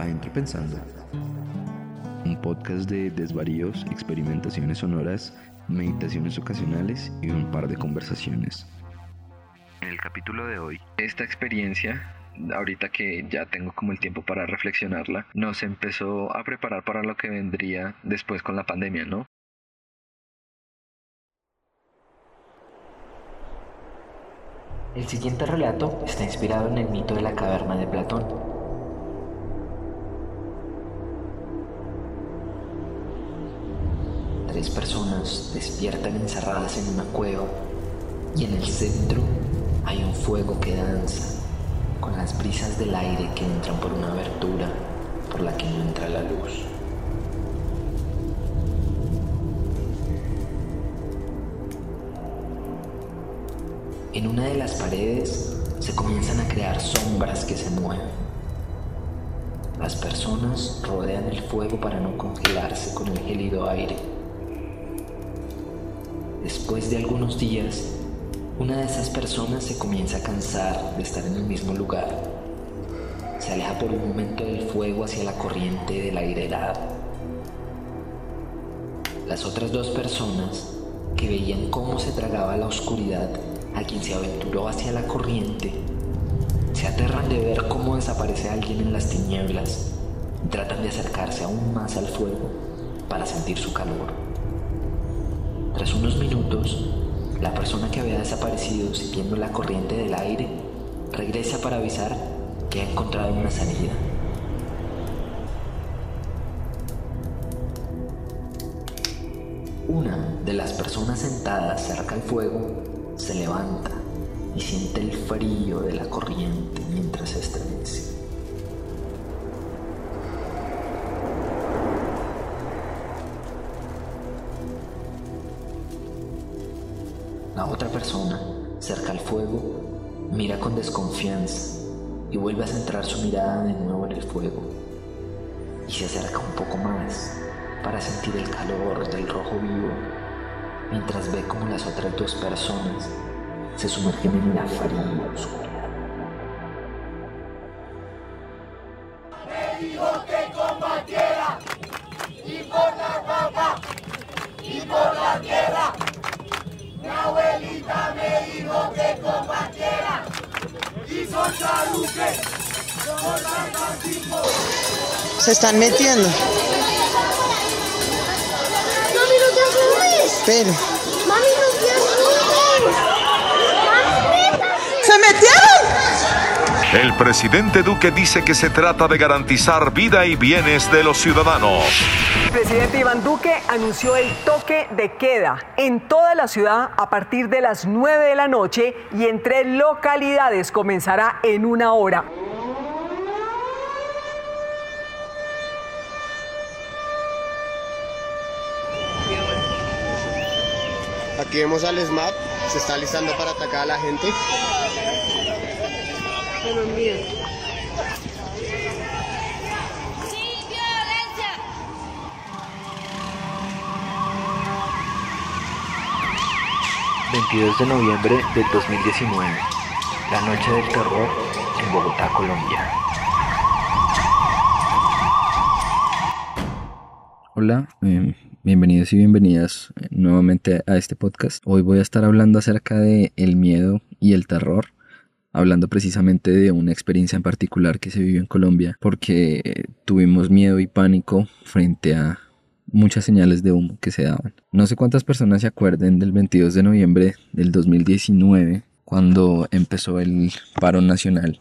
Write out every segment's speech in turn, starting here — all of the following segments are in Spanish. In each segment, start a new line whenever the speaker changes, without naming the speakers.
Adentro Pensando. Un podcast de desvaríos, experimentaciones sonoras, meditaciones ocasionales y un par de conversaciones. En el capítulo de hoy, esta experiencia, ahorita que ya tengo como el tiempo para reflexionarla, nos empezó a preparar para lo que vendría después con la pandemia, ¿no?
El siguiente relato está inspirado en el mito de la caverna de Platón. Tres personas despiertan encerradas en una cueva y en el centro hay un fuego que danza con las brisas del aire que entran por una abertura por la que no entra la luz. En una de las paredes se comienzan a crear sombras que se mueven. Las personas rodean el fuego para no congelarse con el gélido aire. Después de algunos días, una de esas personas se comienza a cansar de estar en el mismo lugar. Se aleja por un momento del fuego hacia la corriente del aire helado. Las otras dos personas, que veían cómo se tragaba la oscuridad a quien se aventuró hacia la corriente, se aterran de ver cómo desaparece alguien en las tinieblas y tratan de acercarse aún más al fuego para sentir su calor. Tras unos minutos, la persona que había desaparecido siguiendo la corriente del aire regresa para avisar que ha encontrado una salida. Una de las personas sentadas cerca al fuego se levanta y siente el frío de la corriente mientras se estremece. La otra persona, cerca al fuego, mira con desconfianza y vuelve a centrar su mirada de nuevo en el fuego. Y se acerca un poco más para sentir el calor del rojo vivo, mientras ve como las otras dos personas se sumergen en la fría oscuridad.
Se están metiendo.
Mami, no te.
Pero.
Mami, no te. Mami.
¡Se metieron!
El presidente Duque dice que se trata de garantizar vida y bienes de los ciudadanos.
El presidente Iván Duque anunció el toque de queda en toda la ciudad a partir de las 9 de la noche y en tres localidades comenzará en una hora.
Aquí vemos al SMAT, se está listando para atacar a la gente.
Sin violencia.
22 de noviembre del 2019, la noche del terror en Bogotá, Colombia.
Hola, eh, bienvenidos y bienvenidas eh, nuevamente a este podcast. Hoy voy a estar hablando acerca de el miedo y el terror, hablando precisamente de una experiencia en particular que se vivió en Colombia, porque eh, tuvimos miedo y pánico frente a muchas señales de humo que se daban. No sé cuántas personas se acuerden del 22 de noviembre del 2019, cuando empezó el paro nacional.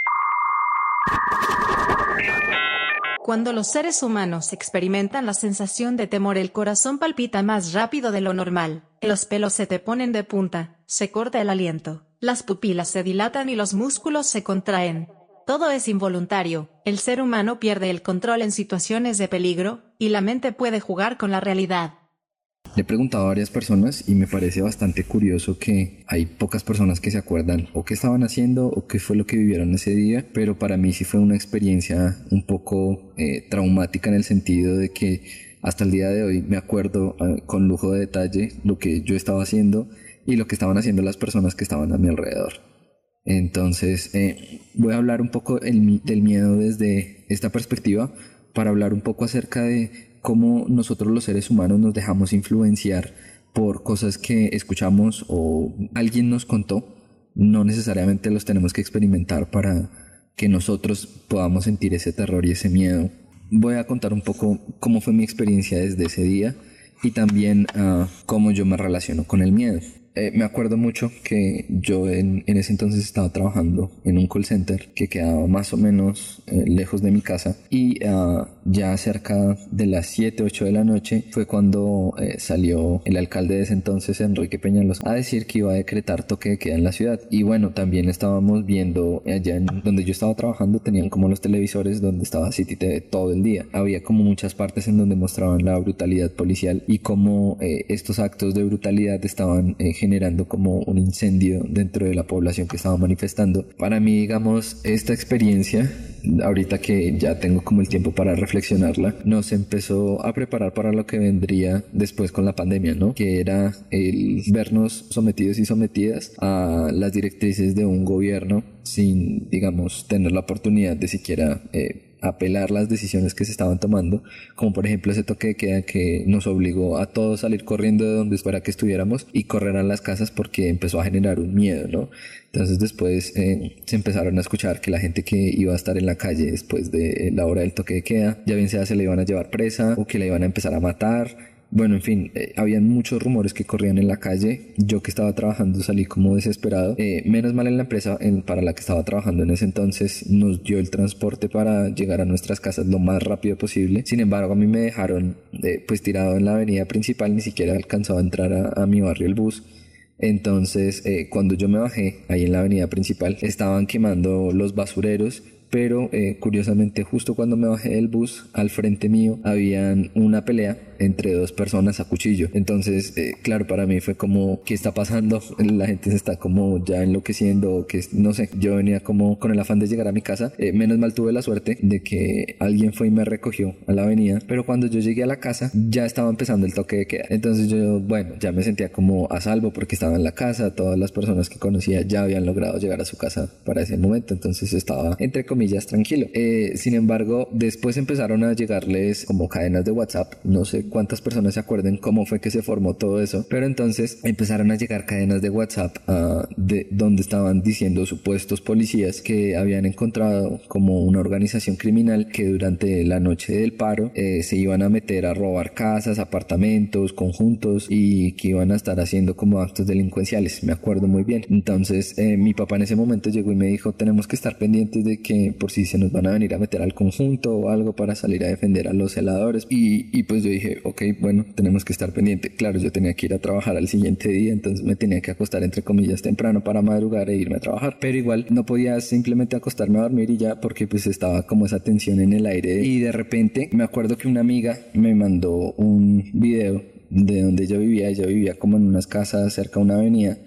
Cuando los seres humanos experimentan la sensación de temor, el corazón palpita más rápido de lo normal, los pelos se te ponen de punta, se corta el aliento, las pupilas se dilatan y los músculos se contraen. Todo es involuntario, el ser humano pierde el control en situaciones de peligro, y la mente puede jugar con la realidad.
Le he preguntado a varias personas y me parece bastante curioso que hay pocas personas que se acuerdan o qué estaban haciendo o qué fue lo que vivieron ese día, pero para mí sí fue una experiencia un poco eh, traumática en el sentido de que hasta el día de hoy me acuerdo eh, con lujo de detalle lo que yo estaba haciendo y lo que estaban haciendo las personas que estaban a mi alrededor. Entonces, eh, voy a hablar un poco el- del miedo desde esta perspectiva para hablar un poco acerca de cómo nosotros los seres humanos nos dejamos influenciar por cosas que escuchamos o alguien nos contó. No necesariamente los tenemos que experimentar para que nosotros podamos sentir ese terror y ese miedo. Voy a contar un poco cómo fue mi experiencia desde ese día y también ah, cómo yo me relaciono con el miedo. Eh, me acuerdo mucho que yo en, en ese entonces estaba trabajando en un call center que quedaba más o menos eh, lejos de mi casa y ah, ya cerca de las 7, 8 de la noche fue cuando eh, salió el alcalde de ese entonces, Enrique Peñalos, a decir que iba a decretar toque de queda en la ciudad. Y bueno, también estábamos viendo allá en donde yo estaba trabajando, tenían como los televisores donde estaba City TV todo el día. Había como muchas partes en donde mostraban la brutalidad policial y cómo estos actos de brutalidad estaban eh, generando como un incendio dentro de la población que estaba manifestando. Para mí, digamos, esta experiencia, ahorita que ya tengo como el tiempo para reflexionarla, nos empezó a preparar para lo que vendría después con la pandemia, ¿no? Que era el vernos sometidos y sometidas a las directrices de un gobierno sin, digamos, tener la oportunidad de siquiera eh, apelar las decisiones que se estaban tomando, como por ejemplo ese toque de queda que nos obligó a todos salir corriendo de donde fuera que estuviéramos y correr a las casas porque empezó a generar un miedo, ¿no? Entonces después eh, se empezaron a escuchar que la gente que iba a estar en la calle después de la hora del toque de queda, ya bien sea se le iban a llevar presa o que la iban a empezar a matar bueno, en fin, eh, habían muchos rumores que corrían en la calle. Yo que estaba trabajando salí como desesperado. Eh, menos mal en la empresa en- para la que estaba trabajando en ese entonces nos dio el transporte para llegar a nuestras casas lo más rápido posible. Sin embargo, a mí me dejaron eh, pues tirado en la avenida principal, ni siquiera alcanzaba a entrar a, mi barrio el bus. Entonces, eh, cuando yo me bajé ahí en la avenida principal, estaban quemando los basureros, pero eh, curiosamente justo cuando me bajé del bus, al frente mío, habían una pelea entre dos personas a cuchillo. Entonces, eh, claro, para mí fue como, ¿qué está pasando? La gente se está como ya enloqueciendo, que no sé, yo venía como con el afán de llegar a mi casa. Eh, menos mal tuve la suerte de que alguien fue y me recogió a la avenida, pero cuando yo llegué a la casa ya estaba empezando el toque de queda. Entonces yo, bueno, ya me sentía como a salvo porque estaba en la casa, todas las personas que conocía ya habían logrado llegar a su casa para ese momento, entonces estaba entre comillas tranquilo. Eh, sin embargo, después empezaron a llegarles como cadenas de WhatsApp, no sé cuántas personas se acuerden cómo fue que se formó todo eso, pero entonces empezaron a llegar cadenas de WhatsApp ah, de donde estaban diciendo supuestos policías que habían encontrado como una organización criminal que durante la noche del paro eh, se iban a meter a robar casas, apartamentos, conjuntos y que iban a estar haciendo como actos delincuenciales, me acuerdo muy bien. Entonces eh, mi papá en ese momento llegó y me dijo tenemos que estar pendientes de que por si se nos van a venir a meter al conjunto o algo para salir a defender a los celadores y, y pues yo dije ok bueno tenemos que estar pendientes. Claro yo tenía que ir a trabajar al siguiente día entonces me tenía que acostar entre comillas temprano para madrugar e irme a trabajar. Pero igual no podía simplemente acostarme a dormir y ya porque pues estaba como esa tensión en el aire. Y de repente me acuerdo que una amiga me mandó un video de donde yo vivía. Ella vivía como en unas casas cerca de una avenida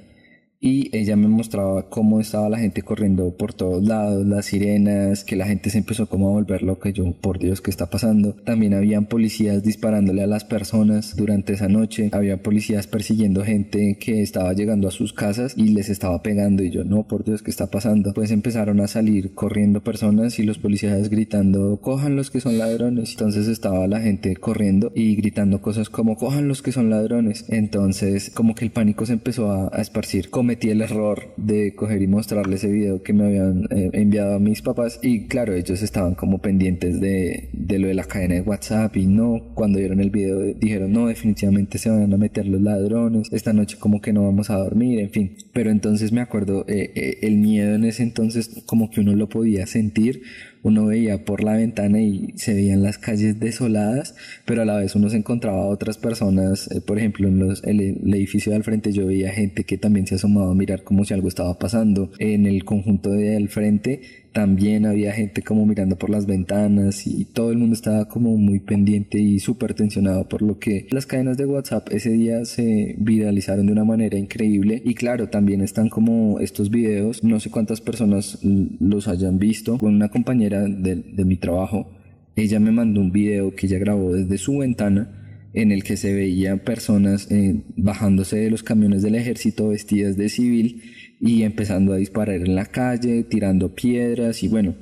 y ella me mostraba cómo estaba la gente corriendo por todos lados, las sirenas, que la gente se empezó como a volver loca, yo por Dios, ¿qué está pasando? También habían policías disparándole a las personas durante esa noche, había policías persiguiendo gente que estaba llegando a sus casas y les estaba pegando y yo, no, por Dios, ¿qué está pasando? Pues empezaron a salir corriendo personas y los policías gritando, cojan los que son ladrones. Entonces estaba la gente corriendo y gritando cosas como, cojan los que son ladrones. Entonces como que el pánico se empezó a, a esparcir cometí el error de coger y mostrarle ese video que me habían eh, enviado a mis papás y claro, ellos estaban como pendientes de, de lo de la cadena de WhatsApp y no, cuando vieron el video dijeron no, definitivamente se van a meter los ladrones, esta noche como que no vamos a dormir, en fin, pero entonces me acuerdo, eh, eh, el miedo en ese entonces como que uno lo podía sentir, uno veía por la ventana y se veían las calles desoladas, pero a la vez uno se encontraba a otras personas, eh, por ejemplo, en los, el, edificio de al frente yo veía gente que también se asomaba a mirar como si algo estaba pasando, en el conjunto de al frente también había gente como mirando por las ventanas y todo el mundo estaba como muy pendiente y súper tensionado por lo que las cadenas de WhatsApp ese día se viralizaron de una manera increíble. Y claro también están como estos videos. No sé cuántas personas los hayan visto. Con una compañera de, de mi trabajo ella me mandó un video que ella grabó desde su ventana en el que se veían personas eh, bajándose de los camiones del ejército vestidas de civil y empezando a disparar en la calle, tirando piedras y bueno,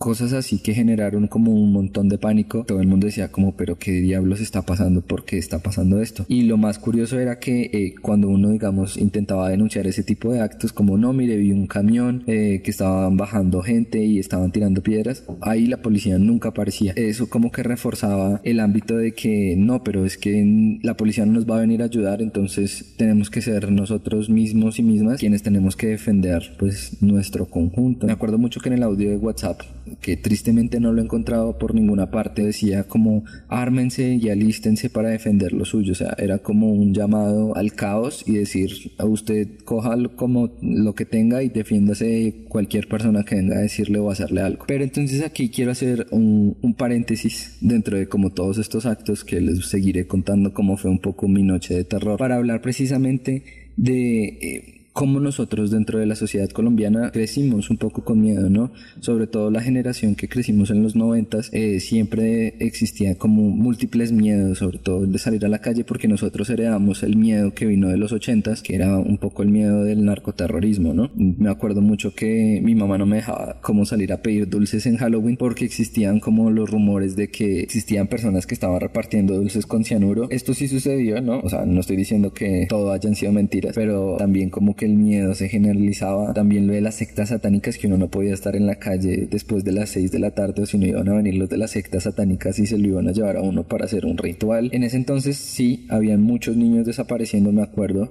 cosas así que generaron como un montón de pánico. Todo el mundo decía como, pero qué diablos está pasando, por qué está pasando esto. Y lo más curioso era que eh, cuando uno, digamos, intentaba denunciar ese tipo de actos, como no, mire, vi un camión eh, que estaban bajando gente y estaban tirando piedras, ahí la policía nunca aparecía. Eso como que reforzaba el ámbito de que no, pero es que la policía no nos va a venir a ayudar, entonces tenemos que ser nosotros mismos y mismas quienes tenemos que defender pues nuestro conjunto. Me acuerdo mucho que en el audio de WhatsApp que tristemente no lo he encontrado por ninguna parte, decía como ármense y alístense para defender lo suyo, o sea, era como un llamado al caos y decir a usted coja como lo que tenga y defiéndase de cualquier persona que venga a decirle o hacerle algo. Pero entonces aquí quiero hacer un, paréntesis dentro de como todos estos actos que les seguiré contando cómo fue un poco mi noche de terror para hablar precisamente de... Eh, cómo nosotros dentro de la sociedad colombiana crecimos un poco con miedo, ¿no? Sobre todo la generación que crecimos en los noventas, eh, siempre existía como múltiples miedos, sobre todo de salir a la calle, porque nosotros heredamos el miedo que vino de los ochentas, que era un poco el miedo del narcoterrorismo, ¿no? Me acuerdo mucho que mi mamá no me dejaba como salir a pedir dulces en Halloween porque existían como los rumores de que existían personas que estaban repartiendo dulces con cianuro. Esto sí sucedió, ¿no? O sea, no estoy diciendo que todo hayan sido mentiras, pero también como el miedo se generalizaba. También lo de las sectas satánicas, que uno no podía estar en la calle después de las 6 de la tarde o si no iban a venir los de las sectas satánicas y se lo iban a llevar a uno para hacer un ritual. En ese entonces sí, habían muchos niños desapareciendo, me acuerdo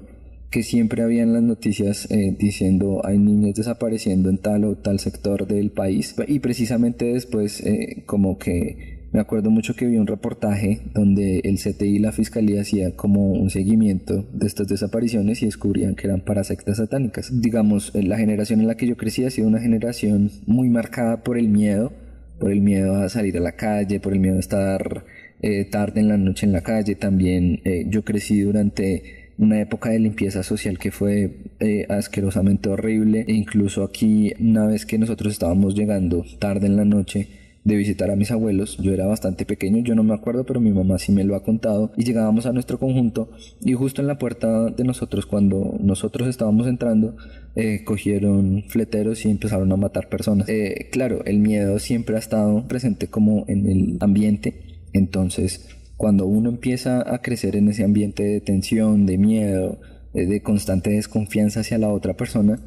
que siempre habían las noticias eh, diciendo hay niños desapareciendo en tal o tal sector del país y precisamente después eh, como que me acuerdo mucho que vi un reportaje donde el CTI y la fiscalía hacían como un seguimiento de estas desapariciones y descubrían que eran para sectas satánicas. Digamos, la generación en la que yo crecí ha sido una generación muy marcada por el miedo, por el miedo a salir a la calle, por el miedo a estar eh, tarde en la noche en la calle. También eh, yo crecí durante una época de limpieza social que fue eh, asquerosamente horrible. E incluso aquí, una vez que nosotros estábamos llegando tarde en la noche, de visitar a mis abuelos. Yo era bastante pequeño, yo no me acuerdo, pero mi mamá sí me lo ha contado. Y llegábamos a nuestro conjunto y justo en la puerta de nosotros, cuando nosotros estábamos entrando, eh, cogieron fleteros y empezaron a matar personas. Eh, claro, el miedo siempre ha estado presente como en el ambiente. Entonces, cuando uno empieza a crecer en ese ambiente de tensión, de miedo, eh, de constante desconfianza hacia la otra persona,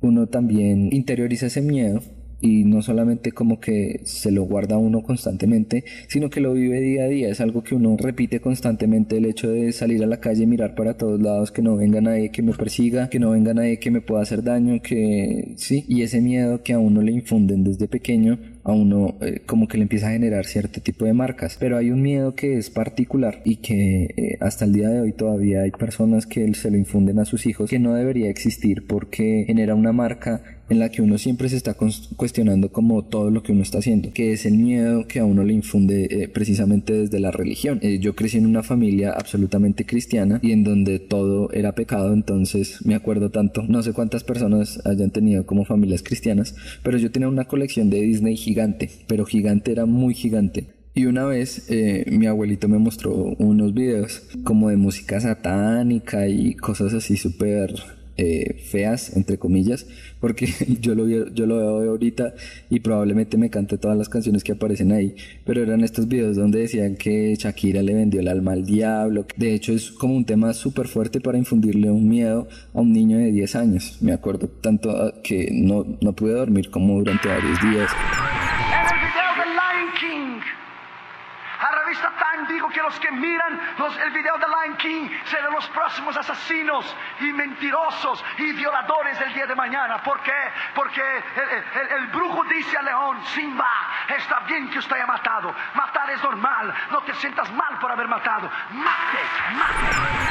uno también interioriza ese miedo y no solamente como que se lo guarda uno constantemente, sino que lo vive día a día. Es algo que uno repite constantemente el hecho de salir a la calle, mirar para todos lados, que no venga nadie que me persiga, que no venga nadie que me pueda hacer daño, que sí, y ese miedo que a uno le infunden desde pequeño a uno eh, como que le empieza a generar cierto tipo de marcas. Pero hay un miedo que es particular y que eh, hasta el día de hoy todavía hay personas que se lo infunden a sus hijos que no debería existir porque genera una marca en la que uno siempre se está cuestionando como todo lo que uno está haciendo, que es el miedo que a uno le infunde eh, precisamente desde la religión. yo crecí en una familia absolutamente cristiana y en donde todo era pecado, entonces me acuerdo tanto, no sé cuántas personas hayan tenido como familias cristianas, pero yo tenía una colección de Disney gigante pero gigante era muy gigante. Y una vez eh, mi abuelito me mostró unos videos como de música satánica y cosas así súper eh, feas, entre comillas, porque yo lo, yo lo veo ahorita y probablemente me cante todas las canciones que aparecen ahí, pero eran estos videos donde decían que Shakira le vendió el alma al diablo. De hecho, es como un tema súper fuerte para infundirle un miedo a un niño de 10 años. Me acuerdo tanto ah, que no, no pude dormir como durante varios días.
Digo que los que miran los, el video de Lion King serán los próximos asesinos y mentirosos y violadores del día de mañana. ¿Por qué? Porque el, brujo dice al león, Simba, está bien que usted haya matado. Matar es normal. No te sientas mal por haber matado. Mate, mate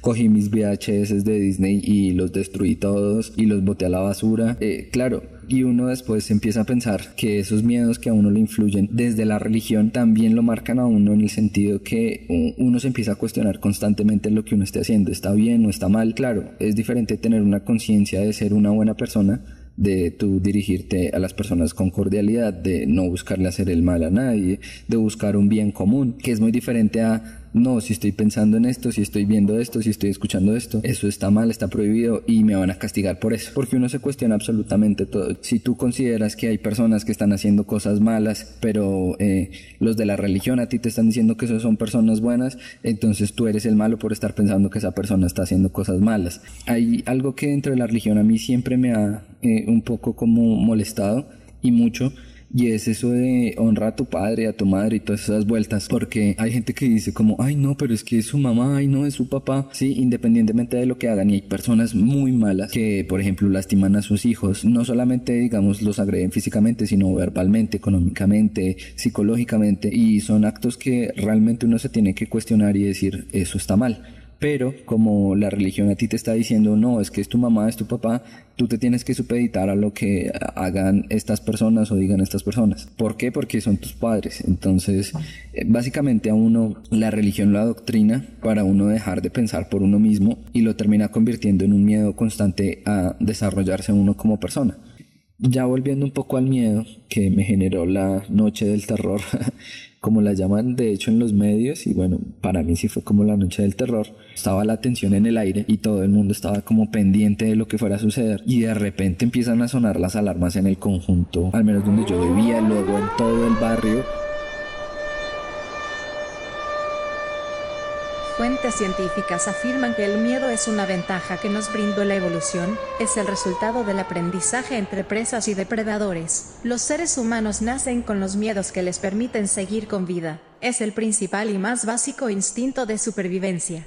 cogí mis VHS de Disney y los destruí todos y los boté a la basura. Eh, claro, y uno después empieza a pensar que esos miedos que a uno le influyen desde la religión también lo marcan a uno en el sentido que uno se empieza a cuestionar constantemente lo que uno esté haciendo, está bien o está mal. Claro, es diferente tener una conciencia de ser una buena persona de tú dirigirte a las personas con cordialidad, de no buscarle hacer el mal a nadie, de buscar un bien común, que es muy diferente a no, si estoy pensando en esto, si estoy viendo esto, si estoy escuchando esto, eso está mal, está prohibido y me van a castigar por eso. Porque uno se cuestiona absolutamente todo. Si tú consideras que hay personas que están haciendo cosas malas, pero eh, los de la religión a ti te están diciendo que esos son personas buenas, entonces tú eres el malo por estar pensando que esa persona está haciendo cosas malas. Hay algo que dentro de la religión a mí siempre me ha eh, un poco como molestado y mucho y es eso de honra a tu padre, a tu madre y todas esas vueltas. Porque hay gente que dice como, ay no, pero es que es su mamá, ay no, es su papá. Sí, independientemente de lo que hagan. Y hay personas muy malas que, por ejemplo, lastiman a sus hijos. No solamente, digamos, los agreden físicamente, sino verbalmente, económicamente, psicológicamente. Y son actos que realmente uno se tiene que cuestionar y decir, eso está mal pero como la religión a ti te está diciendo, no, es que es tu mamá, es tu papá, tú te tienes que supeditar a lo que hagan estas personas o digan estas personas. ¿Por qué? Porque son tus padres. Entonces, eh, básicamente a uno la religión lo adoctrina para uno dejar de pensar por uno mismo y lo termina convirtiendo en un miedo constante a desarrollarse uno como persona. Ya volviendo un poco al miedo que me generó la noche del terror, como la llaman de hecho en los medios, y bueno, para mí sí fue como la noche del terror, estaba la tensión en el aire y todo el mundo estaba como pendiente de lo que fuera a suceder y de repente empiezan a sonar las alarmas en el conjunto, al menos donde yo vivía, luego en todo el barrio
Fuentes científicas afirman que el miedo es una ventaja que nos brindó la evolución, es el resultado del aprendizaje entre presas y depredadores. Los seres humanos nacen con los miedos que les permiten seguir con vida. Es el principal y más básico instinto de supervivencia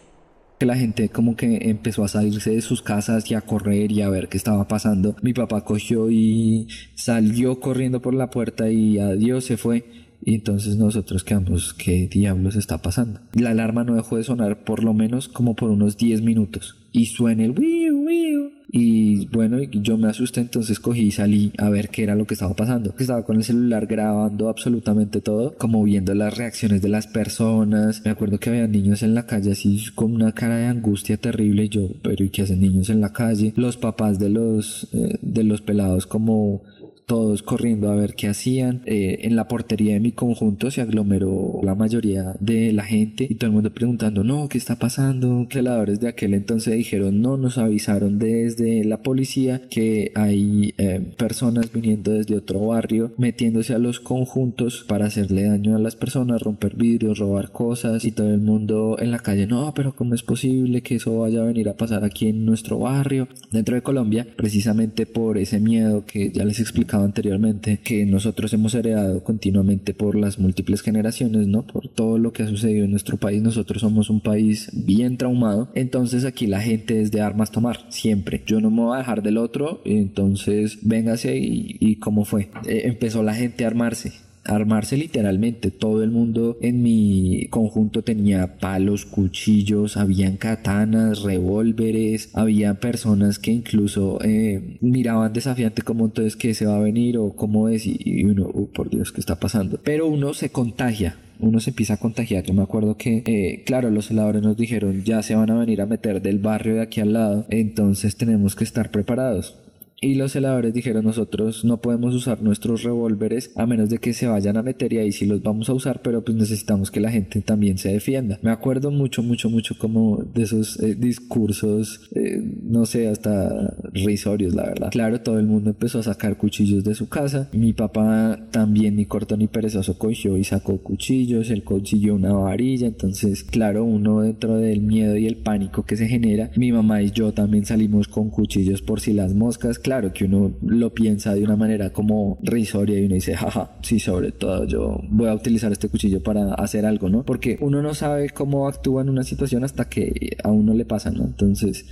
que la gente como que empezó a salirse de sus casas y a correr y a ver qué estaba pasando. Mi papá cogió y salió corriendo por la puerta y adiós se fue. Y entonces nosotros quedamos, ¿qué diablos está pasando? La alarma no dejó de sonar por lo menos como por unos 10 minutos. Y suena el wiu, wiu. Y bueno, yo me asusté, entonces cogí y salí a ver qué era lo que estaba pasando. Estaba con el celular grabando absolutamente todo, como viendo las reacciones de las personas. Me acuerdo que había niños en la calle así con una cara de angustia terrible. Yo, pero ¿y qué hacen niños en la calle? Los papás de los, eh, de los pelados como todos corriendo a ver qué hacían. Eh, en la portería de mi conjunto se aglomeró la mayoría de la gente y todo el mundo preguntando, no, ¿qué está pasando? Celadores de aquel entonces dijeron, no, nos avisaron desde la policía que hay eh, personas viniendo desde otro barrio metiéndose a los conjuntos para hacerle daño a las personas, romper vidrios, robar cosas y todo el mundo en la calle, no, pero ¿cómo es posible que eso vaya a venir a pasar aquí en nuestro barrio? Dentro de Colombia, precisamente por ese miedo que ya les anteriormente, que nosotros hemos heredado continuamente por las múltiples generaciones, ¿no? Por todo lo que ha sucedido en nuestro país. Nosotros somos un país bien traumado. Entonces aquí la gente es de armas tomar, siempre. Yo no me voy a dejar del otro, entonces véngase y, y cómo fue. Eh, empezó la gente a armarse armarse literalmente. Todo el mundo en mi conjunto tenía palos, cuchillos, habían katanas, revólveres, había personas que incluso eh, miraban desafiante como entonces que se va a venir o cómo es y, uno, oh, por Dios, ¿qué está pasando? Pero uno se contagia, uno se empieza a contagiar. Yo me acuerdo que, eh, claro, los celadores nos dijeron ya se van a venir a meter del barrio de aquí al lado, entonces tenemos que estar preparados. Y los celadores dijeron nosotros no podemos usar nuestros revólveres a menos de que se vayan a meter y ahí sí los vamos a usar, pero pues necesitamos que la gente también se defienda. Me acuerdo mucho, mucho, mucho como de esos eh, discursos, eh, no sé, hasta risorios, la verdad. Claro, todo el mundo empezó a sacar cuchillos de su casa. Mi papá también, ni corto ni perezoso, cogió y sacó cuchillos, él consiguió una varilla. Entonces, claro, uno dentro del miedo y el pánico que se genera, mi mamá y yo también salimos con cuchillos por si las moscas claro que uno lo piensa de una manera como risoria y uno dice, jaja, sí, sobre todo yo voy a utilizar este cuchillo para hacer algo, ¿no? Porque uno no sabe cómo actúa en una situación hasta que a uno le pasa, ¿no? Entonces,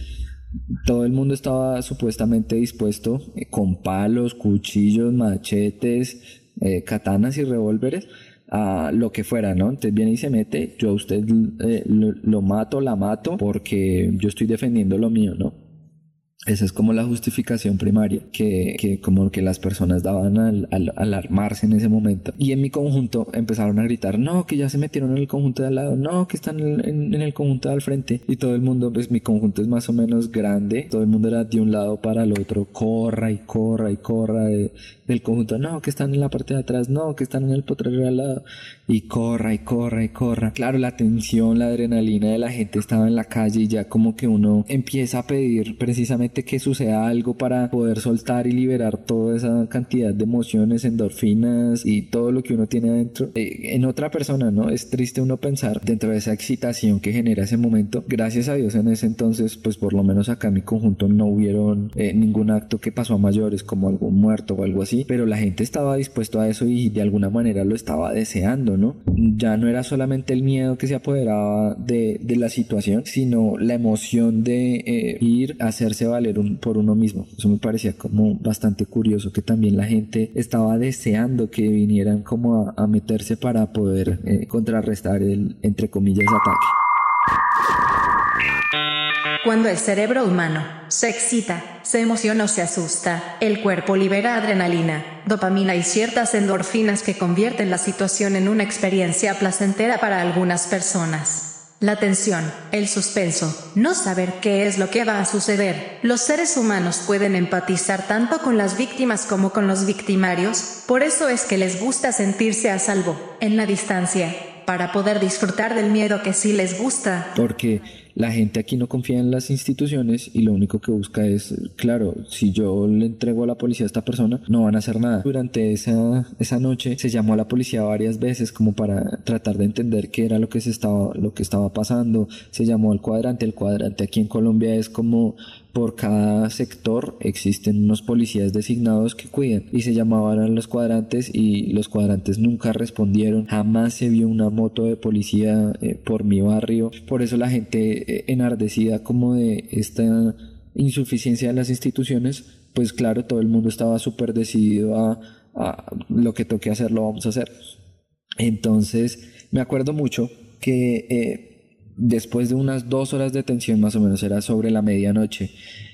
todo el mundo estaba supuestamente dispuesto eh, con palos, cuchillos, machetes, eh, katanas y revólveres a lo que fuera, ¿no? Entonces viene y se mete, yo a usted eh, lo, mato, la mato porque yo estoy defendiendo lo mío, ¿no? Esa es como la justificación primaria que, que como que las personas daban al, al, al, armarse en ese momento. Y en mi conjunto empezaron a gritar, no, que ya se metieron en el conjunto de al lado, no, que están en, en, el conjunto de al frente. Y todo el mundo, pues mi conjunto es más o menos grande, todo el mundo era de un lado para el otro, corra y corra y corra de, del conjunto, no, que están en la parte de atrás, no, que están en el potrero de al lado. Y corra y corra y corra. Claro, la tensión, la adrenalina de la gente estaba en la calle y ya como que uno empieza a pedir precisamente que suceda algo para poder soltar y liberar toda esa cantidad de emociones, endorfinas y todo lo que uno tiene adentro eh, en otra persona, ¿no? Es triste uno pensar dentro de esa excitación que genera ese momento. Gracias a Dios en ese entonces, pues por lo menos acá en mi conjunto no hubieron eh, ningún acto que pasó a mayores como algún muerto o algo así, pero la gente estaba dispuesto a eso y de alguna manera lo estaba deseando, ¿no? Ya no era solamente el miedo que se apoderaba de, de la situación, sino la emoción de eh, ir hacerse valer por uno mismo. Eso me parecía como bastante curioso que también la gente estaba deseando que vinieran como a, a meterse para poder eh, contrarrestar el, entre comillas, ataque.
Cuando el cerebro humano se excita, se emociona o se asusta, el cuerpo libera adrenalina, dopamina y ciertas endorfinas que convierten la situación en una experiencia placentera para algunas personas. La tensión, el suspenso, no saber qué es lo que va a suceder. Los seres humanos pueden empatizar tanto con las víctimas como con los victimarios, por eso es que les gusta sentirse a salvo, en la distancia, para poder disfrutar del miedo que sí les gusta.
Porque la gente aquí no confía en las instituciones y lo único que busca es, claro, si yo le entrego a la policía a esta persona, no van a hacer nada. Durante esa, esa noche se llamó a la policía varias veces como para tratar de entender qué era lo que se estaba, lo que estaba pasando. Se llamó al cuadrante. El cuadrante aquí en Colombia es como por cada sector existen unos policías designados que cuidan y se llamaban a los cuadrantes y los cuadrantes nunca respondieron jamás se vio una moto de policía eh, por mi barrio por eso la gente enardecida como de esta insuficiencia de las instituciones pues claro todo el mundo estaba súper decidido a, lo que toque hacer lo vamos a hacer entonces me acuerdo mucho que eh, después de unas dos horas de tensión más o menos, era sobre la medianoche,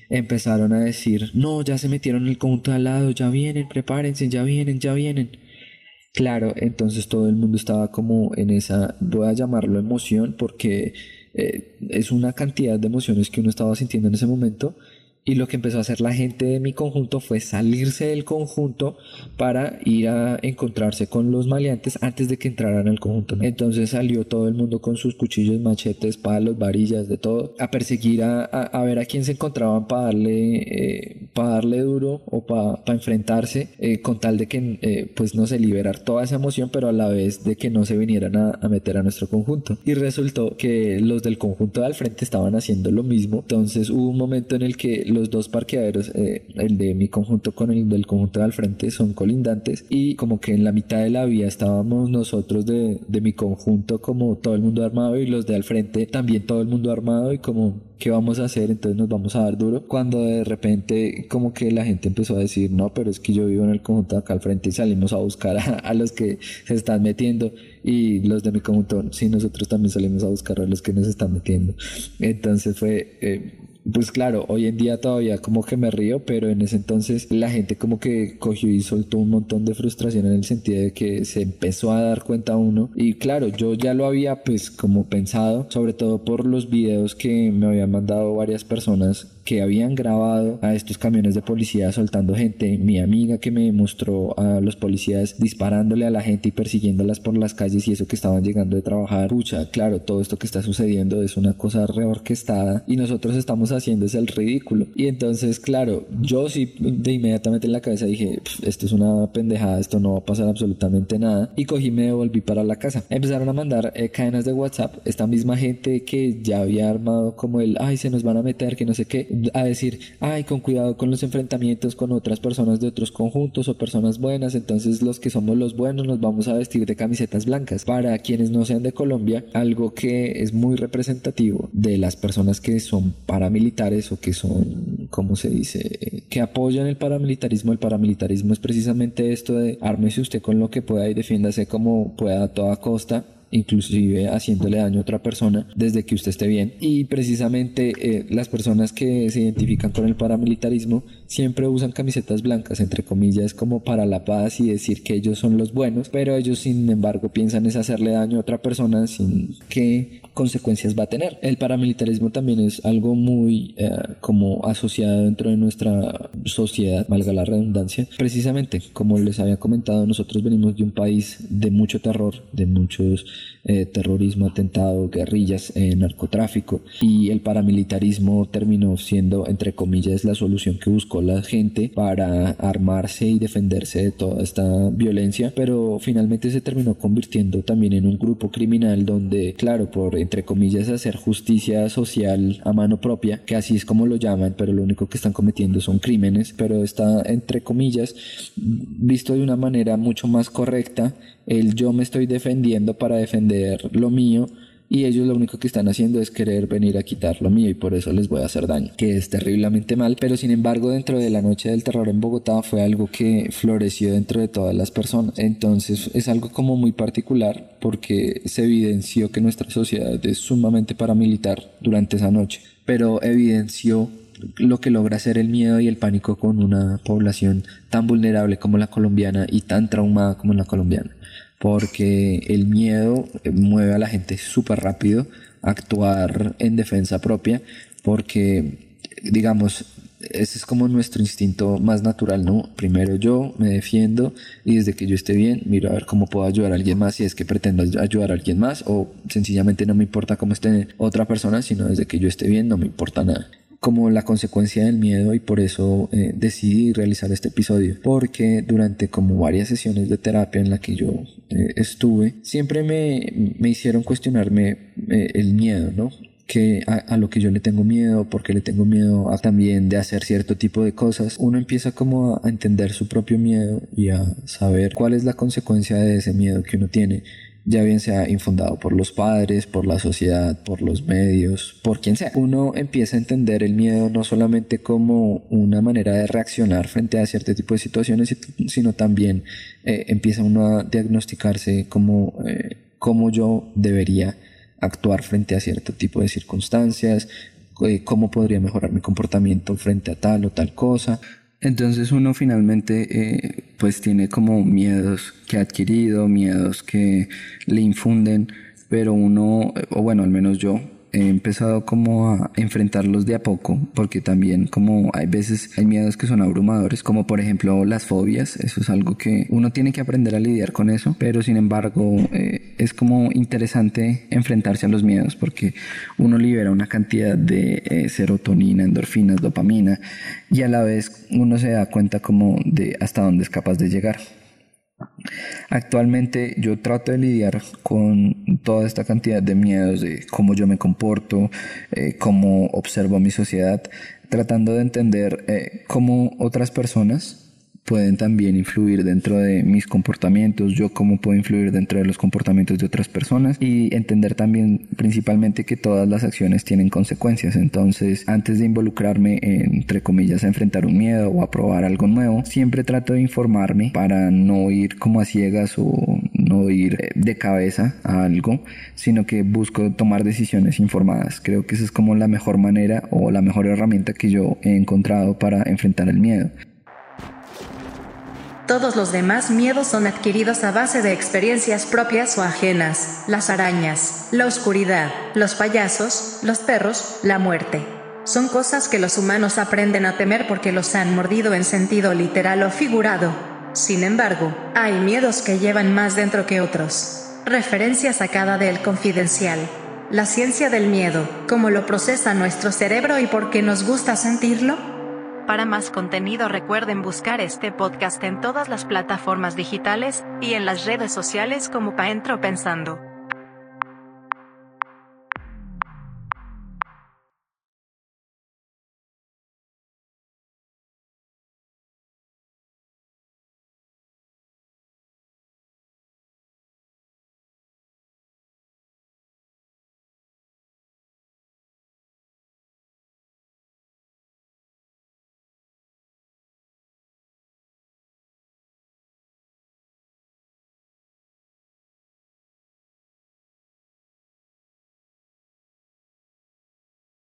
empezaron a decir, no, ya se metieron el conjunto al lado, ya vienen, prepárense, ya vienen, ya vienen. Claro, entonces todo el mundo estaba como en esa, voy a llamarlo emoción, porque eh, es una cantidad de emociones que uno estaba sintiendo en ese momento y lo que empezó a hacer la gente de mi conjunto fue salirse del conjunto para ir a encontrarse con los maleantes antes de que entraran al conjunto. Entonces salió todo el mundo con sus cuchillos, machetes, palos, varillas, de todo, a perseguir a, a, ver a quién se encontraban para darle, eh, darle duro o para pa enfrentarse, eh, con tal de que eh, pues no se liberar toda esa emoción, pero a la vez de que no se vinieran a, a meter a nuestro conjunto. Y resultó que los del conjunto de al frente estaban haciendo lo mismo. Entonces hubo un momento en el que los dos parqueaderos, eh, el de mi conjunto con el del conjunto de al frente, son colindantes y como que en la mitad de la vía estábamos nosotros de, de mi conjunto como todo el mundo armado y los de al frente también todo el mundo armado y como ¿qué vamos a hacer? Entonces nos vamos a dar duro. Cuando de repente como que la gente empezó a decir, no, pero es que yo vivo en el conjunto de acá al frente y salimos a buscar a, los que se están metiendo y los de mi conjunto, sí, nosotros también salimos a buscar a los que nos están metiendo. Entonces fue... Eh, pues claro, hoy en día todavía como que me río, pero en ese entonces la gente como que cogió y soltó un montón de frustración en el sentido de que se empezó a dar cuenta uno. Y claro, yo ya lo había pues como pensado, sobre todo por los videos que me habían mandado varias personas que habían grabado a estos camiones de policía soltando gente, mi amiga que me mostró a los policías disparándole a la gente y persiguiéndolas por las calles y eso que estaban llegando de trabajar. Pucha, claro, todo esto que está sucediendo es una cosa reorquestada y nosotros estamos haciendo es el ridículo. Y entonces, claro, yo sí de inmediatamente en la cabeza dije, esto es una pendejada, esto no va a pasar absolutamente nada. Y cogí me devolví para la casa. Empezaron a mandar eh, cadenas de WhatsApp, esta misma gente que ya había armado como el, ay, se nos van a meter, que no sé qué, a decir, ay, con cuidado con los enfrentamientos con otras personas de otros conjuntos o personas buenas, entonces los que somos los buenos nos vamos a vestir de camisetas blancas. Para quienes no sean de Colombia, algo que es muy representativo de las personas que son paramilitares o que son, ¿cómo se dice?, que apoyan el paramilitarismo. El paramilitarismo es precisamente esto de ármese usted con lo que pueda y defiéndase como pueda a toda costa inclusive haciéndole daño a otra persona desde que usted esté bien. Y precisamente eh, las personas que se identifican con el paramilitarismo siempre usan camisetas blancas, entre comillas, como para la paz y decir que ellos son los buenos, pero ellos sin embargo piensan es hacerle daño a otra persona sin qué consecuencias va a tener. El paramilitarismo también es algo muy eh, como asociado dentro de nuestra sociedad, valga la redundancia. Precisamente, como les había comentado, nosotros venimos de un país de mucho terror, de muchos eh, terrorismo, atentado, guerrillas, eh, narcotráfico y el paramilitarismo terminó siendo, entre comillas, la solución que buscó la gente para armarse y defenderse de toda esta violencia, pero finalmente se terminó convirtiendo también en un grupo criminal donde, claro, por, entre comillas, hacer justicia social a mano propia, que así es como lo llaman, pero lo único que están cometiendo son crímenes, pero está, entre comillas, visto de una manera mucho más correcta el yo me estoy defendiendo para defender lo mío y ellos lo único que están haciendo es querer venir a quitar lo mío y por eso les voy a hacer daño, que es terriblemente mal, pero sin embargo dentro de la noche del terror en Bogotá fue algo que floreció dentro de todas las personas. Entonces es algo como muy particular porque se evidenció que nuestra sociedad es sumamente paramilitar durante esa noche, pero evidenció lo que logra hacer el miedo y el pánico con una población tan vulnerable como la colombiana y tan traumada como la colombiana porque el miedo mueve a la gente súper rápido a actuar en defensa propia, porque, digamos, ese es como nuestro instinto más natural, ¿no? Primero yo me defiendo y desde que yo esté bien, miro a ver cómo puedo ayudar a alguien más, si es que pretendo ayudar a alguien más o sencillamente no me importa cómo esté otra persona, sino desde que yo esté bien no me importa nada como la consecuencia del miedo y por eso eh, decidí realizar este episodio porque durante como varias sesiones de terapia en la que yo eh, estuve siempre me, me, hicieron cuestionarme eh, el miedo no que a, lo que yo le tengo miedo, porque le tengo miedo a también de hacer cierto tipo de cosas, uno empieza como a entender su propio miedo y a saber cuál es la consecuencia de ese miedo que uno tiene ya bien sea infundado por los padres, por la sociedad, por los medios, por quien sea. Uno empieza a entender el miedo no solamente como una manera de reaccionar frente a cierto tipo de situaciones, sino también eh, empieza uno a diagnosticarse como eh, cómo yo debería actuar frente a cierto tipo de circunstancias, eh, cómo podría mejorar mi comportamiento frente a tal o tal cosa. Entonces uno finalmente eh, pues tiene como miedos que ha adquirido, miedos que le infunden, pero uno, o bueno, al menos yo, he empezado como a enfrentarlos de a poco, porque también como hay veces hay miedos que son abrumadores, como por ejemplo las fobias, eso es algo que uno tiene que aprender a lidiar con eso, pero sin embargo eh, es como interesante enfrentarse a los miedos porque uno libera una cantidad de eh, serotonina, endorfinas, dopamina y a la vez uno se da cuenta como de hasta dónde es capaz de llegar. Actualmente yo trato de lidiar con toda esta cantidad de miedos de cómo yo me comporto, eh, cómo observo mi sociedad, tratando de entender eh, cómo otras personas pueden también influir dentro de mis comportamientos, yo cómo puedo influir dentro de los comportamientos de otras personas y entender también principalmente que todas las acciones tienen consecuencias. Entonces, antes de involucrarme, entre comillas, a enfrentar un miedo o a probar algo nuevo, siempre trato de informarme para no ir como a ciegas o no ir eh, de cabeza a algo, sino que busco tomar decisiones informadas. Creo que esa es como la mejor manera o la mejor herramienta que yo he encontrado para enfrentar el miedo.
Todos los demás miedos son adquiridos a base de experiencias propias o ajenas, las arañas, la oscuridad, los payasos, los perros, la muerte. Son cosas que los humanos aprenden a temer porque los han mordido en sentido literal o figurado. Sin embargo, hay miedos que llevan más dentro que otros. Referencia sacada del confidencial. La ciencia del miedo, cómo lo procesa nuestro cerebro y por qué nos gusta sentirlo. Para más contenido recuerden buscar este podcast en todas las plataformas digitales y en las redes sociales como Paentro Pensando.